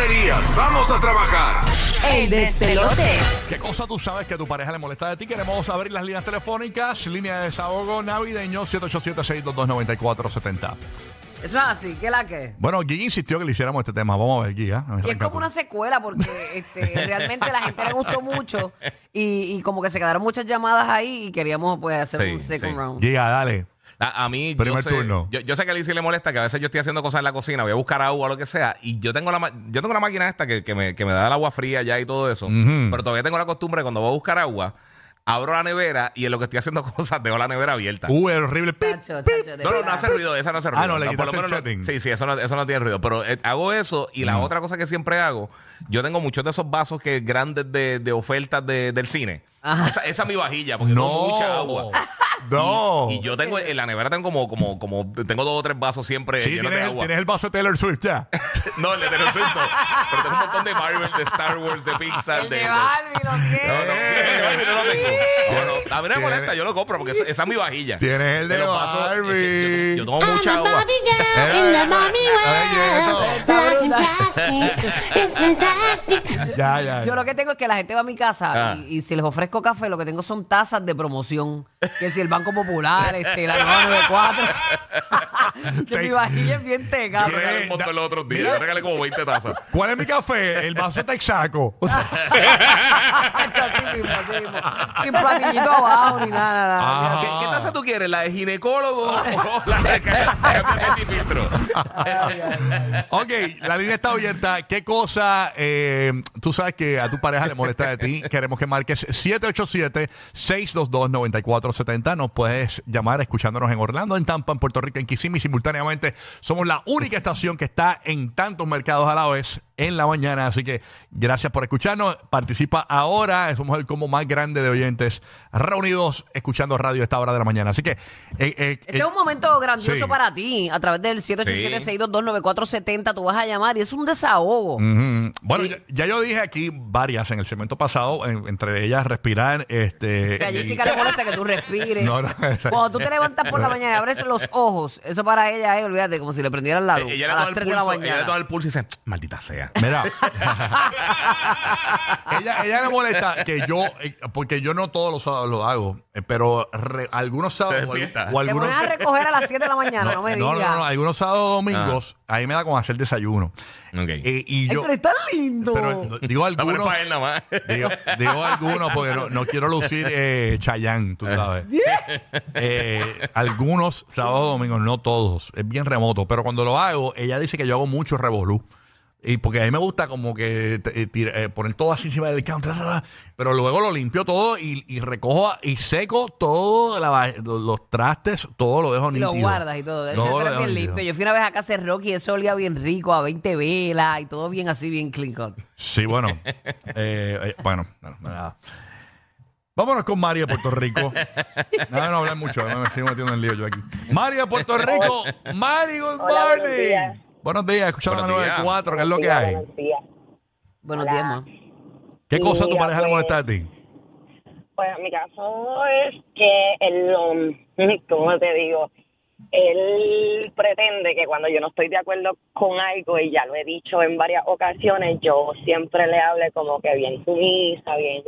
monerías. Vamos a trabajar. El despelote. ¿Qué cosa tú sabes que a tu pareja le molesta de ti? Queremos abrir las líneas telefónicas, línea de desahogo navideño 787-622-9470. Eso es así, ¿qué la que? Bueno, Gigi insistió que le hiciéramos este tema. Vamos a ver, Gigi. ¿ah? Y es como una secuela porque este, realmente la gente le gustó mucho y, y como que se quedaron muchas llamadas ahí y queríamos pues hacer Sí, un second sí. round. Giga, dale. A, a mí, Primer yo sé, turno. Yo, yo sé que a Lizzie le molesta que a veces yo estoy haciendo cosas en la cocina, voy a buscar agua o lo que sea, y yo tengo la, ma- yo tengo la máquina esta que, que me, que me da el agua fría ya y todo eso, pero todavía tengo la costumbre cuando voy a buscar agua, abro la nevera y en lo que estoy haciendo cosas dejo la nevera abierta. Uh, el horrible pip. Tacho, tacho, No, no, no hace ruido, esa no hace ruido. Ah, no, le por quitaste lo el menos no- setting. Sí, sí, eso no, eso no tiene ruido. Pero eh, hago eso y la otra cosa que siempre hago, yo tengo muchos de esos vasos que grandes de, de ofertas de- del cine. Ajá. Esa, esa es mi vajilla, porque No. tengo mucha agua. No. Y, y yo tengo en la nevera tengo como, como, como tengo dos o tres vasos siempre Sí, llenos tienes de el, agua. tienes el vaso de Taylor Swift ya. No, el de Taylor Swift no. Pero tengo un montón de Marvel, de Star Wars, de Pixar, El de. de de- Barbie, lo No, no, de Barbie no lo tengo. No, no, a mí no me molesta, yo lo compro porque esa, esa es mi vajilla. Tienes el de los vasos, es que Barbie. Yo, yo tomo mucha agua. Ya, ya. Yo lo que tengo es que la gente va a mi casa Ah. y, y si les ofrezco café, lo que tengo son tazas de promoción. Que si el Banco Popular, este, la 994. que mi vajilla es bien teca. Yo regalé un montón los otros días. Yo regalé como 20 tazas. ¿Cuál es mi café? El vaso texaco. O sea, Así mismo, así mismo. Sin platillito abajo ni nada, nada. Ah. ¿Qué, qué taza tú quieres? ¿La de ginecólogo o la de cambio filtro? ok, la línea está abierta. ¿Qué cosa eh, tú sabes que a tu pareja le molesta de ti? Queremos que marques 787-622-9470. Nos puedes llamar escuchándonos en Orlando, en Tampa, en Puerto Rico, en Kissimmee. Simultáneamente somos la única estación que está en tantos mercados a la vez en la mañana. Así que gracias por escucharnos. Participa ahora. Somos el como más grande de oyentes reunidos escuchando radio a esta hora de la mañana. Así que... eh, eh, Este eh, es un momento grandioso sí. para ti. A través del 787-622-9470 tú vas a llamar y es un desahogo. Bueno, Sí. ya, ya yo dije aquí varias en el segmento pasado, en- entre ellas respirar, este... Que a y- Jessica le molesta que tú respires. No, no, exacto. Cuando tú te levantas por la mañana y abres los ojos, eso para ella es, olvídate, como si le prendieran la luz Ella a las el 3 de la pulso, ella le toma mañana. el pulso y dice, maldita sea. Mira, ella, ella le molesta que yo, eh, porque yo no todos los sábados lo hago, eh, pero re- algunos sábados o, despierta. algu- o Te algunos... pones a recoger a las 7 de la mañana, no, me no, digas. no, no, algunos sábados o domingos, ahí me da con hacer desayuno. Ok. Eh, y Ay, yo, pero está lindo. pero no- digo algunos, para él nada más. digo, digo algunos porque no, no quiero lucir eh, Chayán, tú sabes. Eh, algunos sábados o domingos, no todos. Es bien remoto. Pero cuando lo hago, ella dice que yo hago mucho revolú. Y porque a mí me gusta como que eh, tira- eh, poner todo así encima del counter, pero luego lo limpio todo y, y recojo y seco todo la los, trastes, todo lo dejo y lo nítido. guardas y todo. Todo Tú lo bien nítido. limpio. Yo fui una vez a casa de Rocky y eso olía bien rico, a 20 velas y todo bien así, bien clean cut. Sí, bueno. Eh, eh, bueno, no, nada. Vámonos con María de Puerto Rico. No, no hablar mucho, me estoy metiendo en lío yo aquí. María de Puerto Rico. Mari, good Hola, morning. Buenos días, escuchando la Buenos días. 94, ¿qué es lo que hay? buenos días. Buenos Hola. días, ma. ¿Qué cosa a tu Mira, pareja le pues, molesta a ti? Pues en mi caso es que él, um, ¿cómo te digo? Él pretende que cuando yo no estoy de acuerdo con algo, y ya lo he dicho en varias ocasiones, yo siempre le hable como que bien sumisa, bien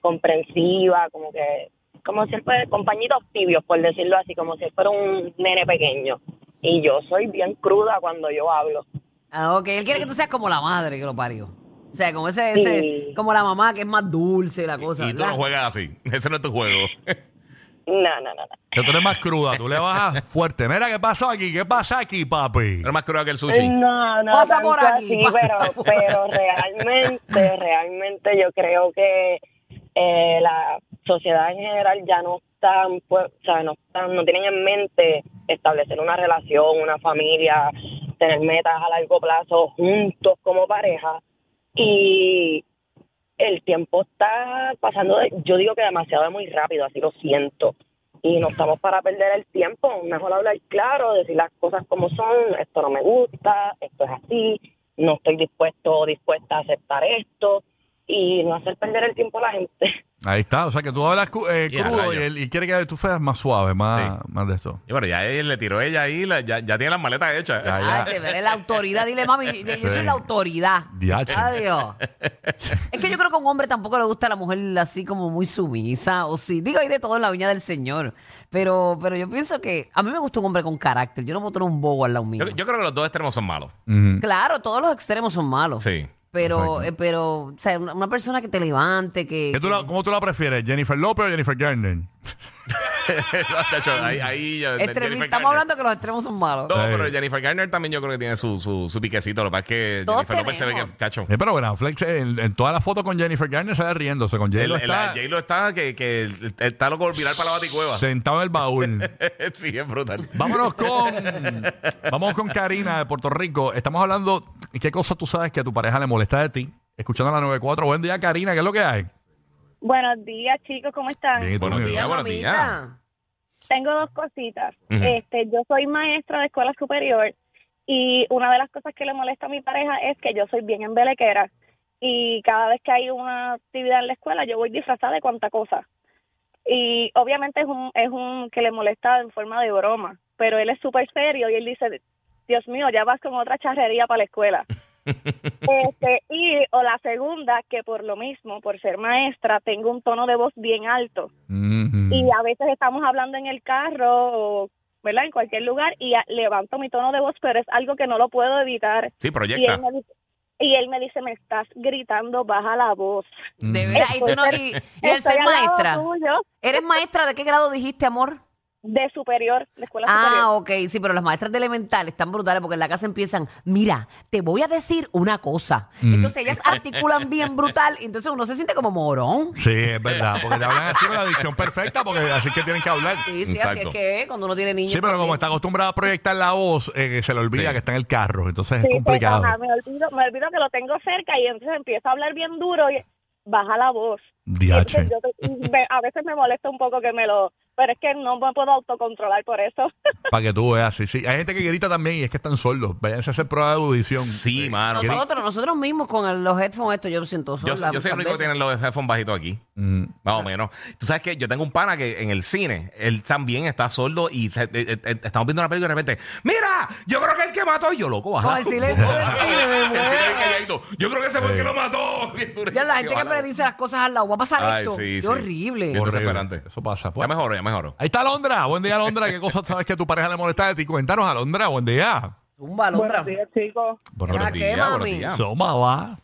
comprensiva, como que, como si él fuera compañitos tibios, por decirlo así, como si él fuera un nene pequeño. Y yo soy bien cruda cuando yo hablo. Ah, ok. Él quiere que tú seas como la madre que lo parió. O sea, como ese, ese como la mamá que es más dulce la cosa. Y tú ¿verdad? no juegas así. Ese no es tu juego. No, no, no, no. Que tú eres más cruda, tú le bajas fuerte. Mira, ¿qué pasó aquí? ¿Qué pasa aquí, papi? Eres más cruel que el sushi. No, no, Pasa por aquí, así, pasa pero, por pero realmente, realmente yo creo que eh, la sociedad en general ya no están, pues, o sea, no están, no tienen en mente establecer una relación, una familia, tener metas a largo plazo juntos como pareja y el tiempo está pasando, de- yo digo que demasiado muy rápido, así lo siento. Y no estamos para perder el tiempo, mejor hablar claro, decir las cosas como son, esto no me gusta, esto es así, no estoy dispuesto o dispuesta a aceptar esto y no hacer perder el tiempo a la gente. Ahí está. O sea que tú hablas cu- eh, Y a crudo y rayos. él y quiere que tú seas más suave, más, más de esto. Y bueno, ya él le tiró ella ahí, la- ya, ya tiene las maletas hechas. Ya, Ay, ya. te veré la autoridad. Dile, mami, yo, yo soy Sí. la autoridad. Diache. Adiós. Es que yo creo que a un hombre tampoco le gusta a la mujer así como muy sumisa. O sí, digo, hay de todo en la viña del Señor. Pero, pero yo pienso que a mí me gusta un hombre con carácter. Yo no puedo tener un bobo al lado mío. Yo, yo creo que los dos extremos son malos. Ujú. Claro, todos los extremos son malos. Sí. Pero, eh, pero, o sea, una, una persona que te levante, que. ¿Qué tú la- ¿Cómo tú la prefieres? ¿Jennifer López o Jennifer Garner? Chacho, ahí, ahí ya- Extremi- Jennifer estamos Garner. hablando que los extremos son malos. No, Sí. pero Jennifer Garner también yo creo que tiene su, su, su piquecito. Lo que pasa es que Todos Jennifer López se ve que, tenemos. cacho. Eh, pero Ben Affleck eh, en, en todas las fotos con Jennifer Garner sale riéndose. Con El, J-Lo el- está J-Lo está que, que está loco por virar para la baticueva. sentado en el baúl. sí, es brutal. Vámonos con vamos con Karina de Puerto Rico. Estamos hablando qué cosas tú sabes que a tu pareja le molesta de ti. Escuchando la 94. Buen día, Karina. ¿Qué es lo que hay? Buenos días, chicos, ¿cómo están? Bien, ¿y tú, Buenos días. buenos mamita. Tengo dos cositas. Este, yo soy maestra de escuela superior y una de las cosas que le molesta a mi pareja es que yo soy bien embelequera y cada vez que hay una actividad en la escuela yo voy disfrazada de cuanta cosa. Y obviamente es un es un que le molesta en forma de broma, pero él es súper serio y él dice, Dios mío, ya vas con otra charrería para la escuela. Este, y o la segunda, que por lo mismo, por ser maestra, tengo un tono de voz bien alto. Y a veces estamos hablando en el carro o, ¿verdad? En cualquier lugar y a- levanto mi tono de voz, pero es algo que no lo puedo evitar. Sí, Y proyecta. él, me dice, y él me dice, me estás gritando, baja la voz. De verdad. Y, tú no, y, y el ser maestra. tuyo, ¿Eres maestra de qué grado dijiste, amor? De superior, de escuela superior. Ah, ok, sí, pero las maestras de elemental están brutales porque en la casa empiezan, mira, te voy a decir una cosa. Entonces ellas articulan bien brutal y entonces uno se siente como morón. Sí, es verdad. Porque te hablan así con la dicción perfecta, porque así que tienen que hablar. Sí, sí, así Exacto. es que cuando uno tiene niños. Sí, pero como está acostumbrada a proyectar la voz, eh, se le olvida Sí. que está en el carro. Entonces Sí, es complicado. pues, ajá, me, olvido, me olvido que lo tengo cerca y entonces empiezo a hablar bien duro y baja la voz. Entonces, yo a veces me molesta un poco que me lo... Pero es que no me puedo autocontrolar por eso. Para que tú veas, sí, sí. Hay gente que grita también y es que están sordos. Váyanse a hacer prueba de audición. Sí, mano. Nosotros, nosotros mismos con el- los headphones estos, yo lo siento Yo, sola yo soy el único que tiene los headphones bajitos aquí. Mm. Más o menos. Tú sabes que yo tengo un pana que en el cine, él también está sordo y se- eh, eh, eh, estamos viendo una película y de repente, ¡Mira! Yo creo que el que mató. Y yo, loco, baja. Con el silencio del cine, me El silencio muero. calladito. Yo creo que ese fue el que lo mató. Ya la gente que predice las cosas al lado, va a pasar Ay, esto. sí, Qué sí. horrible. Bien desesperante. Eso pasa. Ya Pues. mejoró, ya mejoró. Ahí está Alondra. Buen día, Alondra. ¿Qué cosas sabes que tu pareja le molesta de ti? Cuéntanos, Alondra. Buen día. Zumba, Alondra. Buenos días, chicos. Buenos ¿Para días. qué, buenos días. Sómala.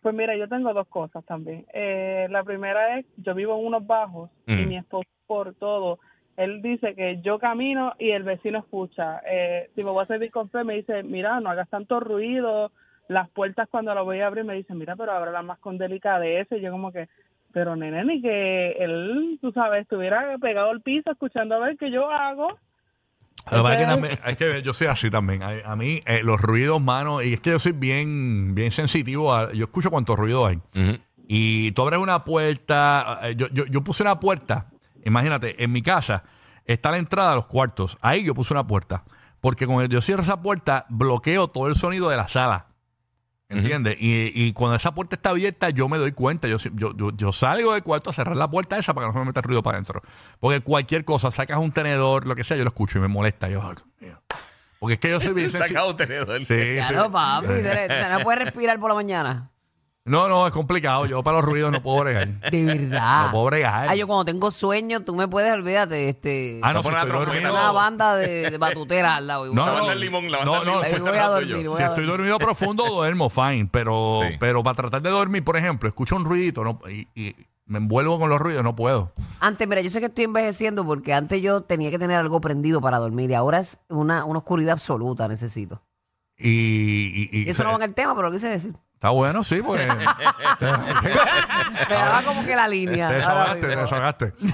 Pues mira, yo tengo dos cosas también. Eh, la primera es, yo vivo en unos bajos y Mm. mi esposo por todo, él dice que yo camino y el vecino escucha. Eh, si me voy a servir con fe, me dice, mira, no hagas tanto ruido. Las puertas cuando las voy a abrir me dicen, mira, pero ábralas más con delicadeza. Y yo como que, pero nene, ni que él, tú sabes, estuviera pegado al piso escuchando a ver qué yo hago. Lo que pasa es que también- es que yo soy así también. A, a mí, eh, los ruidos, mano, y es que yo soy bien, bien sensitivo. A, yo escucho cuántos ruidos hay. Y tú abres una puerta. eh, Yo, yo, yo puse una puerta. Imagínate, en mi casa está la entrada a los cuartos. Ahí yo puse una puerta. Porque cuando yo cierro esa puerta, bloqueo todo el sonido de la sala. ¿Entiendes? y, y cuando esa puerta está abierta, yo me doy cuenta. Yo, yo, yo, yo salgo del cuarto a cerrar la puerta esa para que no se me meta ruido para adentro. Porque cualquier cosa, sacas un tenedor, lo que sea, yo lo escucho y me molesta. Yo. Porque es que yo soy bien. Sacado un tenedor. Sí, sí. Claro, papi. de- de- No puedes respirar por la mañana. No, no, es complicado. Yo para los ruidos no puedo bregar. De verdad. No puedo bregar. Ah, yo cuando tengo sueño, tú me puedes, olvídate, este, Ah, no, si estoy la trompeta. dormido. una banda de, de batuteras al lado. No, no, del limón, la no, banda del no, limón. voy a dormir, voy Si a estoy dormido profundo, duermo fine. Pero, Sí. pero para tratar de dormir, por ejemplo, escucho un ruidito no, y, y me envuelvo con los ruidos, no puedo. Antes, mira, yo sé que estoy envejeciendo porque antes yo tenía que tener algo prendido para dormir y ahora es una, una oscuridad absoluta necesito. Y, y- y- Y eso no va en el tema, pero lo quise decir. Está bueno, sí, pues. Me daba como que la línea. te desahogaste, te desahogaste. Sí.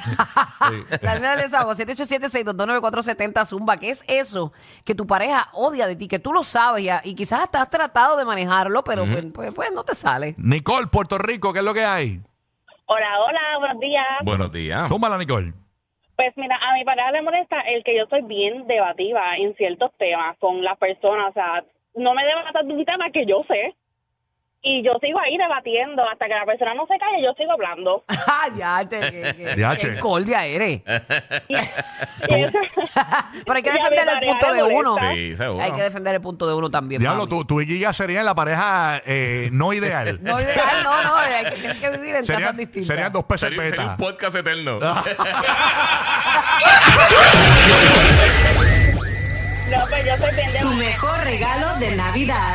La línea del desahogo, 787-622-9470, Zumba. ¿Qué es eso que tu pareja odia de ti? Que tú lo sabes ya, y quizás hasta has tratado de manejarlo, pero pues, pues, pues no te sale. Nicole, Puerto Rico, ¿qué es lo que hay? Hola, hola, buenos días. Buenos días. Súmala, Nicole. Pues mira, a mi pareja le molesta el que yo soy bien debativa en ciertos temas con las personas. O sea, no me debatas de un tema que yo sé. Y yo sigo ahí debatiendo hasta que la persona no se calle, yo sigo hablando. Ah, ya, te, que, que, Diache. qué cordia eres. Y eso- Pero hay que y a mi defender el pareja punto le de uno. molesta. Sí, seguro. Hay que defender el punto de uno también. Diablo, mami. tú, tú y Giga serían la pareja eh, no ideal. No, ideal, no, no, hay que, tienes que vivir en serían, casas distintas. serían dos peces Sería, sería beta. un podcast eterno. No, pues yo soy bien de Tu mejor regalo de Navidad.